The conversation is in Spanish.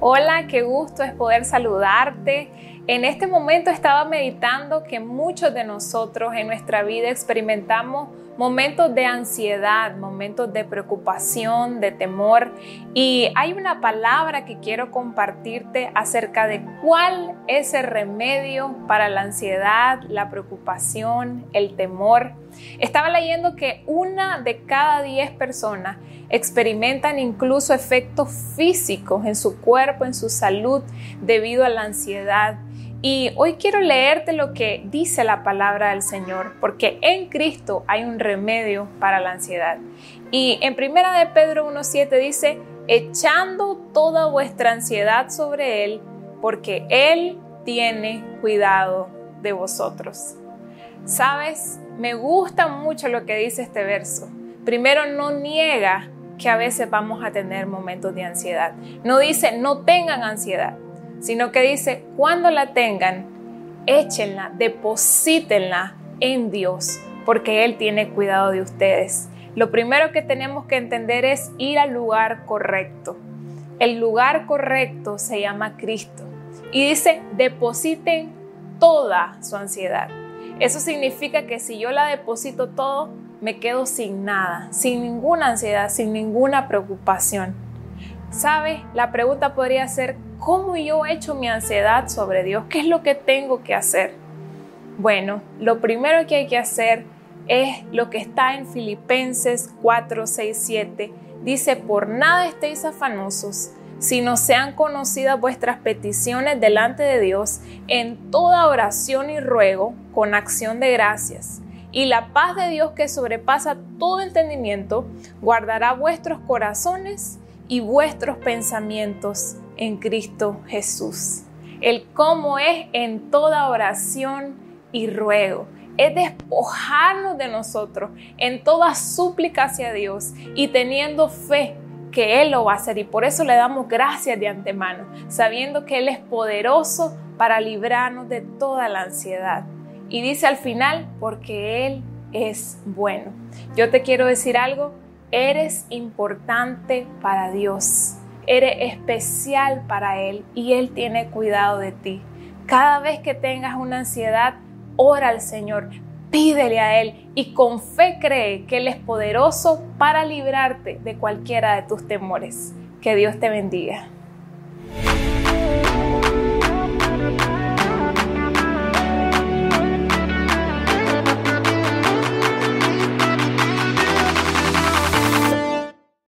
Hola, qué gusto es poder saludarte. En este momento estaba meditando que muchos de nosotros en nuestra vida experimentamos momentos de ansiedad, momentos de preocupación, de temor. Y hay una palabra que quiero compartirte acerca de cuál es el remedio para la ansiedad, la preocupación, el temor. Estaba leyendo que una de cada diez personas experimentan incluso efectos físicos en su cuerpo, en su salud, debido a la ansiedad. Y hoy quiero leerte lo que dice la palabra del Señor, porque en Cristo hay un remedio para la ansiedad. Y en primera de Pedro 1.7 dice, echando toda vuestra ansiedad sobre Él, porque Él tiene cuidado de vosotros. Sabes, me gusta mucho lo que dice este verso. Primero, no niega que a veces vamos a tener momentos de ansiedad. No dice, no tengan ansiedad sino que dice, cuando la tengan, échenla, deposítenla en Dios, porque Él tiene cuidado de ustedes. Lo primero que tenemos que entender es ir al lugar correcto. El lugar correcto se llama Cristo. Y dice, depositen toda su ansiedad. Eso significa que si yo la deposito todo, me quedo sin nada, sin ninguna ansiedad, sin ninguna preocupación. ¿Sabe? La pregunta podría ser, ¿Cómo yo he hecho mi ansiedad sobre Dios? ¿Qué es lo que tengo que hacer? Bueno, lo primero que hay que hacer es lo que está en Filipenses 4, 6, 7. Dice, por nada estéis afanosos, sino sean conocidas vuestras peticiones delante de Dios en toda oración y ruego con acción de gracias. Y la paz de Dios que sobrepasa todo entendimiento, guardará vuestros corazones y vuestros pensamientos en Cristo Jesús. El cómo es en toda oración y ruego. Es despojarnos de nosotros en toda súplica hacia Dios y teniendo fe que Él lo va a hacer. Y por eso le damos gracias de antemano, sabiendo que Él es poderoso para librarnos de toda la ansiedad. Y dice al final, porque Él es bueno. Yo te quiero decir algo, eres importante para Dios. Eres especial para Él y Él tiene cuidado de ti. Cada vez que tengas una ansiedad, ora al Señor, pídele a Él y con fe cree que Él es poderoso para librarte de cualquiera de tus temores. Que Dios te bendiga.